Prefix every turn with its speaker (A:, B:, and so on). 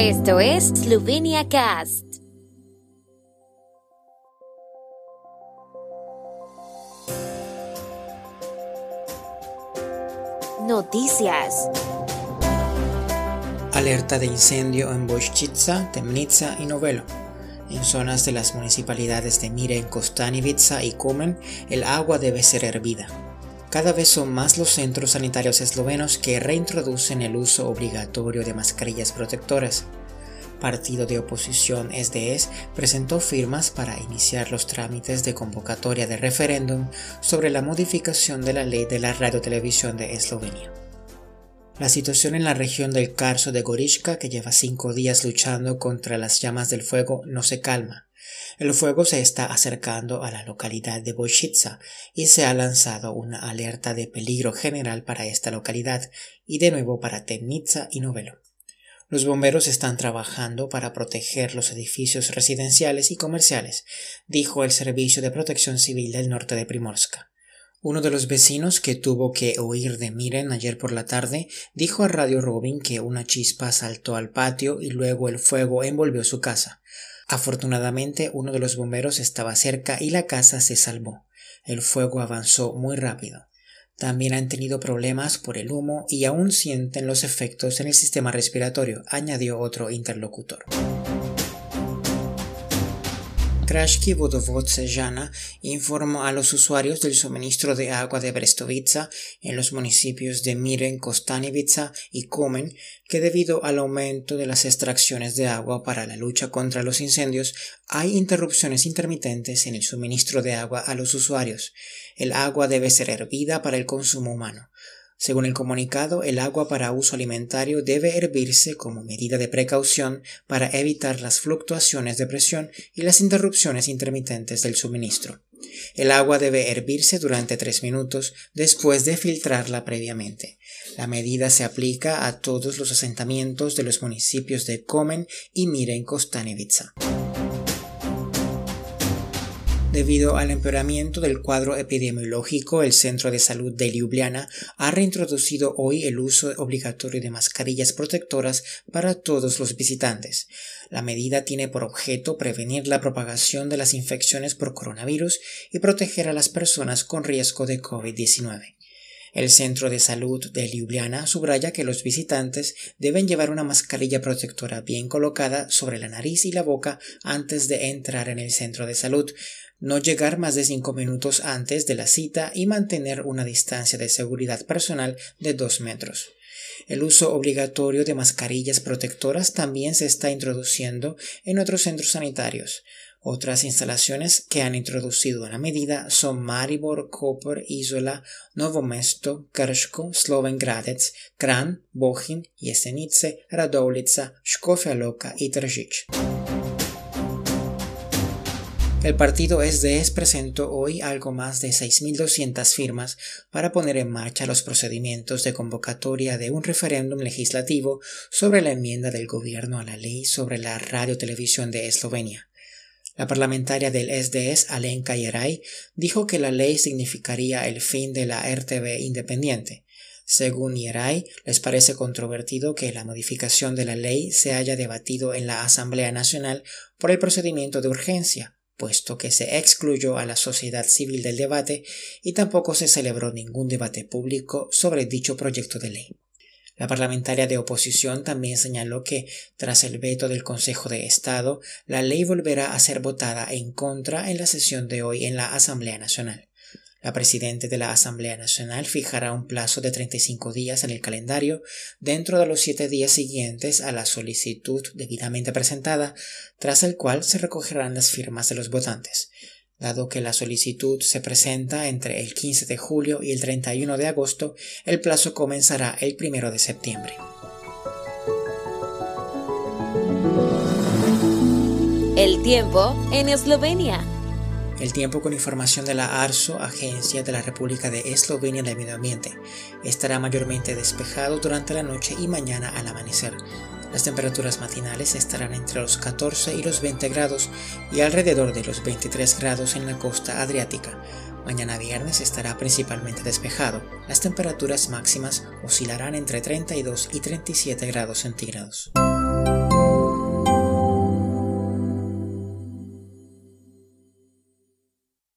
A: Esto es Slovenia Cast. Noticias.
B: Alerta de incendio en Boščica, Temnica y Novelo. En zonas de las municipalidades de Miren, Kostanivica y Komen, el agua debe ser hervida. Cada vez son más los centros sanitarios eslovenos que reintroducen el uso obligatorio de mascarillas protectoras. Partido de oposición SDS presentó firmas para iniciar los trámites de convocatoria de referéndum sobre la modificación de la ley de la radiotelevisión de Eslovenia. La situación en la región del Carso de Gorishka, que lleva cinco días luchando contra las llamas del fuego, no se calma. El fuego se está acercando a la localidad de Bochitsa y se ha lanzado una alerta de peligro general para esta localidad y de nuevo para Temnitsa y Novelo. Los bomberos están trabajando para proteger los edificios residenciales y comerciales, dijo el Servicio de Protección Civil del norte de Primorska. Uno de los vecinos que tuvo que huir de Miren ayer por la tarde dijo a Radio Robin que una chispa saltó al patio y luego el fuego envolvió su casa. Afortunadamente uno de los bomberos estaba cerca y la casa se salvó. El fuego avanzó muy rápido. También han tenido problemas por el humo y aún sienten los efectos en el sistema respiratorio, añadió otro interlocutor. Krashki Vodovodce Jana informó a los usuarios del suministro de agua de Brestovica en los municipios de Miren, Kostanivica y Komen que debido al aumento de las extracciones de agua para la lucha contra los incendios hay interrupciones intermitentes en el suministro de agua a los usuarios. El agua debe ser hervida para el consumo humano. Según el comunicado, el agua para uso alimentario debe hervirse como medida de precaución para evitar las fluctuaciones de presión y las interrupciones intermitentes del suministro. El agua debe hervirse durante tres minutos después de filtrarla previamente. La medida se aplica a todos los asentamientos de los municipios de Komen y Miren Kostanevica. Debido al empeoramiento del cuadro epidemiológico, el Centro de Salud de Ljubljana ha reintroducido hoy el uso obligatorio de mascarillas protectoras para todos los visitantes. La medida tiene por objeto prevenir la propagación de las infecciones por coronavirus y proteger a las personas con riesgo de COVID-19. El Centro de Salud de Ljubljana subraya que los visitantes deben llevar una mascarilla protectora bien colocada sobre la nariz y la boca antes de entrar en el centro de salud, no llegar más de cinco minutos antes de la cita y mantener una distancia de seguridad personal de dos metros. El uso obligatorio de mascarillas protectoras también se está introduciendo en otros centros sanitarios. Otras instalaciones que han introducido la medida son Maribor, Koper, Isola, Novo Mesto, Krško, Sloven Gradec, Kran, Bohin, Jesenice, Radovlica, Škofja Loka y Tržič. El partido SDS presentó hoy algo más de 6.200 firmas para poner en marcha los procedimientos de convocatoria de un referéndum legislativo sobre la enmienda del gobierno a la ley sobre la radiotelevisión de Eslovenia. La parlamentaria del SDS, Alenka Yeray, dijo que la ley significaría el fin de la RTV independiente. Según Yeray, les parece controvertido que la modificación de la ley se haya debatido en la Asamblea Nacional por el procedimiento de urgencia, puesto que se excluyó a la sociedad civil del debate y tampoco se celebró ningún debate público sobre dicho proyecto de ley. La parlamentaria de oposición también señaló que, tras el veto del Consejo de Estado, la ley volverá a ser votada en contra en la sesión de hoy en la Asamblea Nacional. La Presidenta de la Asamblea Nacional fijará un plazo de 35 días en el calendario dentro de los siete días siguientes a la solicitud debidamente presentada, tras el cual se recogerán las firmas de los votantes. Dado que la solicitud se presenta entre el 15 de julio y el 31 de agosto, el plazo comenzará el 1 de septiembre.
A: El tiempo en Eslovenia.
B: El tiempo con información de la ARSO, Agencia de la República de Eslovenia del Medio Ambiente, estará mayormente despejado durante la noche y mañana al amanecer. Las temperaturas matinales estarán entre los 14 y los 20 grados y alrededor de los 23 grados en la costa adriática. Mañana viernes estará principalmente despejado. Las temperaturas máximas oscilarán entre 32 y 37 grados centígrados.